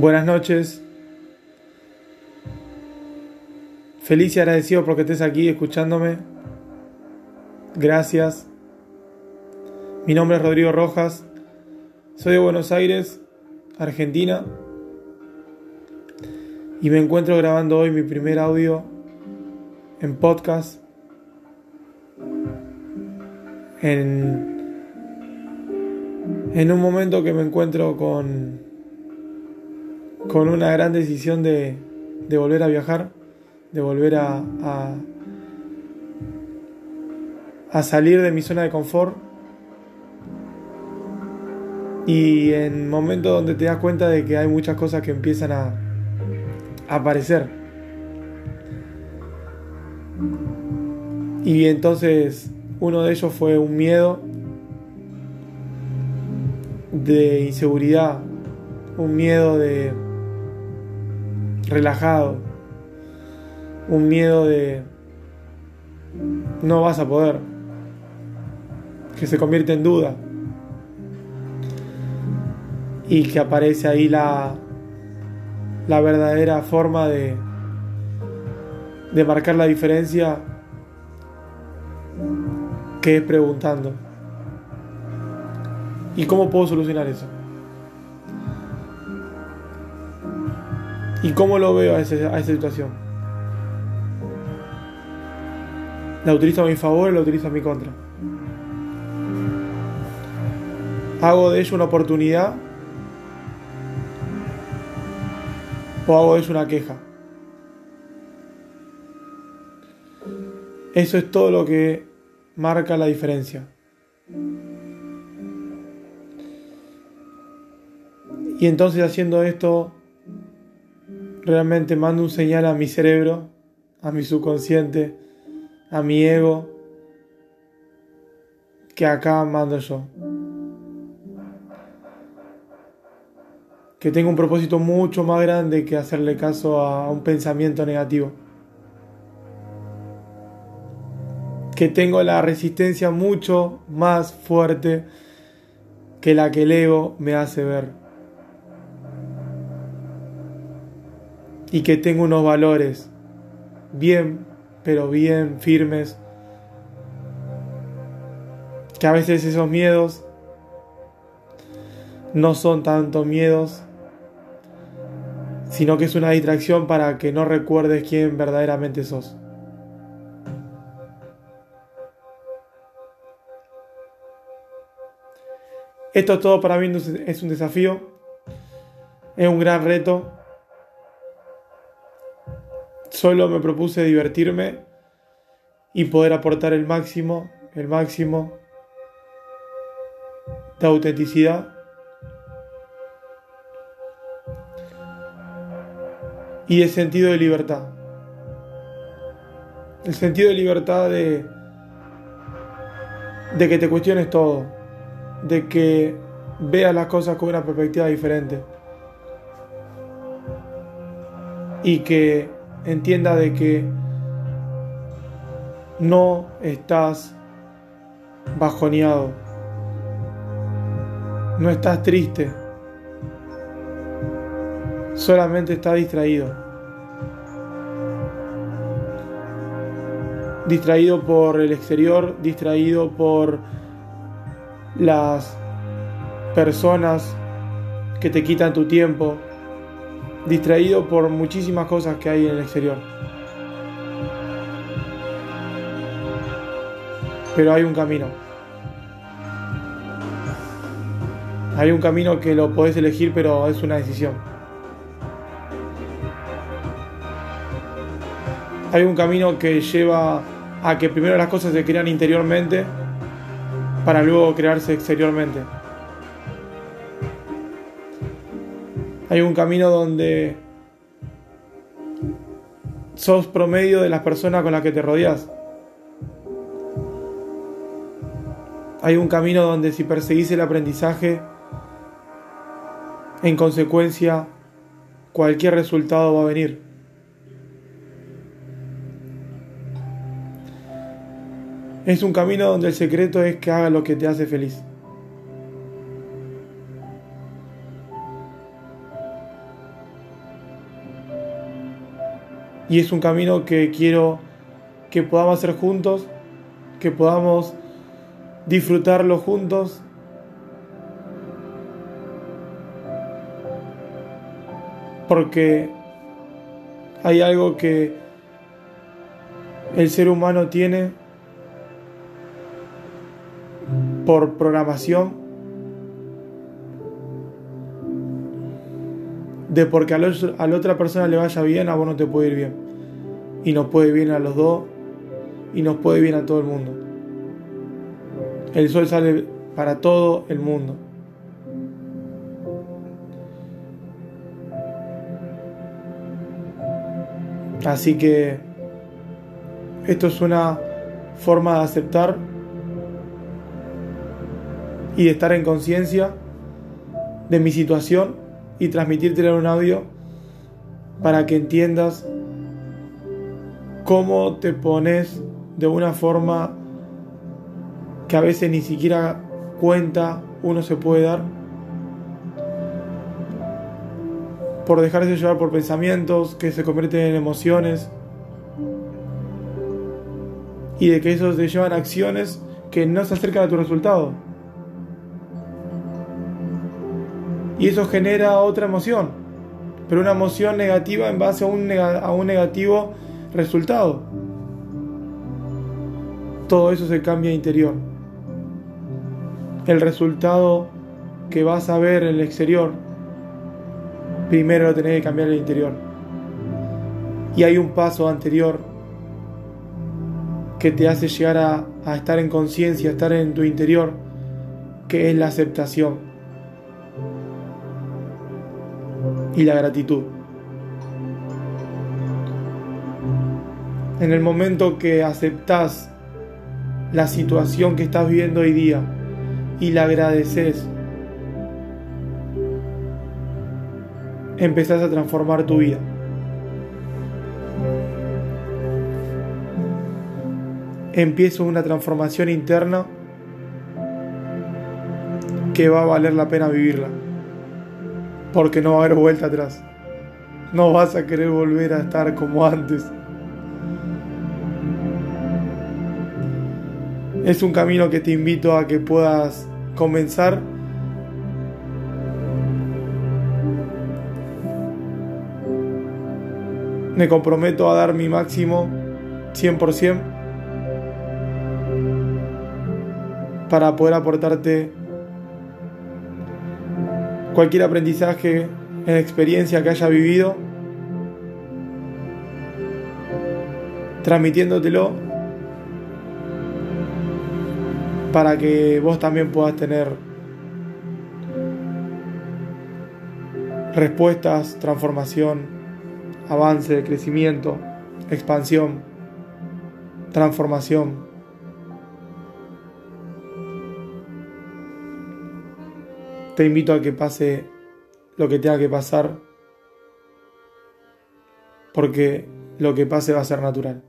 Buenas noches. Feliz y agradecido porque estés aquí escuchándome. Gracias. Mi nombre es Rodrigo Rojas. Soy de Buenos Aires, Argentina. Y me encuentro grabando hoy mi primer audio en podcast. En, en un momento que me encuentro con con una gran decisión de, de volver a viajar, de volver a, a, salir de mi zona de confort. Y en momentos donde te das cuenta de que hay muchas cosas que empiezan a aparecer. Y entonces uno de ellos fue un miedo de inseguridad, un miedo de relajado, un miedo de no vas a poder, que se convierte en duda y que aparece ahí la, la verdadera forma de, de marcar la diferencia que es preguntando. ¿Y cómo puedo solucionar eso? ¿Y cómo lo veo a, esa situación? ¿La utilizo a mi favor o la utilizo a mi contra? ¿Hago de ello una oportunidad? ¿O hago de ello una queja? Eso es todo lo que marca la diferencia. Y entonces haciendo esto realmente mando un señal a mi cerebro, a mi subconsciente, a mi ego, que acá mando yo. Que tengo un propósito mucho más grande que hacerle caso a un pensamiento negativo. Que tengo la resistencia mucho más fuerte que la que el ego me hace ver. Y que tengo unos valores bien, pero bien firmes, que a veces esos miedos no son tanto miedos, sino que es una distracción para que no recuerdes quién verdaderamente sos. Esto todo para mí es un desafío, es un gran reto Solo me propuse divertirme y poder aportar el máximo, el máximo de autenticidad. Y de sentido de libertad. El sentido de libertad de, de que te cuestiones todo, de que veas las cosas con una perspectiva diferente y que entienda de que no estás bajoneado, no estás triste, solamente estás distraído. Distraído por el exterior, distraído por las personas que te quitan tu tiempo, distraído por muchísimas cosas que hay en el exterior. Pero hay un camino. Hay un camino que lo podés elegir, pero es una decisión. Hay un camino que lleva a que primero las cosas se crean interiormente para luego crearse exteriormente. Hay un camino donde sos promedio de las personas con las que te rodeas. Hay un camino donde si perseguís el aprendizaje, en consecuencia, cualquier resultado va a venir. Es un camino donde el secreto es que haga lo que te hace feliz. Y es un camino que quiero que podamos hacer juntos, que podamos disfrutarlo juntos. Porque hay algo que el ser humano tiene por programación de porque a, la otra persona le vaya bien, a vos no te puede ir bien. Y nos puede bien a los dos y nos puede bien a todo el mundo. El sol sale para todo el mundo. Así que esto es una forma de aceptar y de estar en conciencia de mi situación y transmitírtelo en un audio para que entiendas cómo te pones de una forma que a veces ni siquiera cuenta uno se puede dar por dejarse llevar por pensamientos que se convierten en emociones y de que esos te llevan a acciones que no se acercan a tu resultado. Y eso genera otra emoción, pero una emoción negativa en base a un, negativo resultado. Todo eso se cambia interior. El resultado que vas a ver en el exterior, primero lo tenés que cambiar en el interior. Y hay un paso anterior que te hace llegar a, a estar en conciencia, estar en tu interior, que es la aceptación y la gratitud. En el momento que aceptas la situación que estás viviendo hoy día y la agradeces, empezás a transformar tu vida. empieza una transformación interna que va a valer la pena vivirla. Porque no va a haber vuelta atrás. No vas a querer volver a estar como antes. Es un camino que te invito a que puedas comenzar. Me comprometo a dar mi máximo 100% para poder aportarte cualquier aprendizaje en experiencia que haya vivido, transmitiéndotelo para que vos también puedas tener respuestas, transformación, avance, crecimiento, expansión, transformación. Te invito a que pase lo que tenga que pasar, porque lo que pase va a ser natural.